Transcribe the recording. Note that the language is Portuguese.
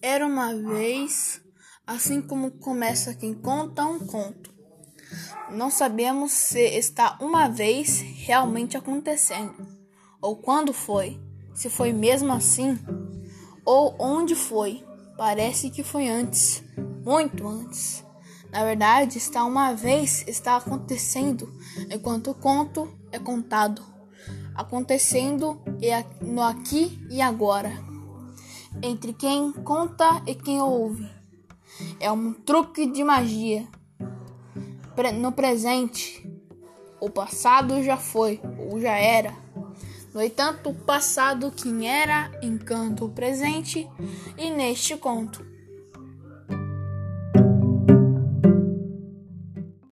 Era uma vez, assim como começa quem conta um conto. Não sabemos se está uma vez realmente acontecendo, ou quando foi, se foi mesmo assim, ou onde foi. Parece que foi antes, muito antes. Na verdade, está uma vez está acontecendo, enquanto o conto é contado, acontecendo no aqui e agora entre quem conta e quem ouve. É um truque de magia. No presente, o passado já foi ou já era. No entanto, o passado quem era encanta o presente e neste conto.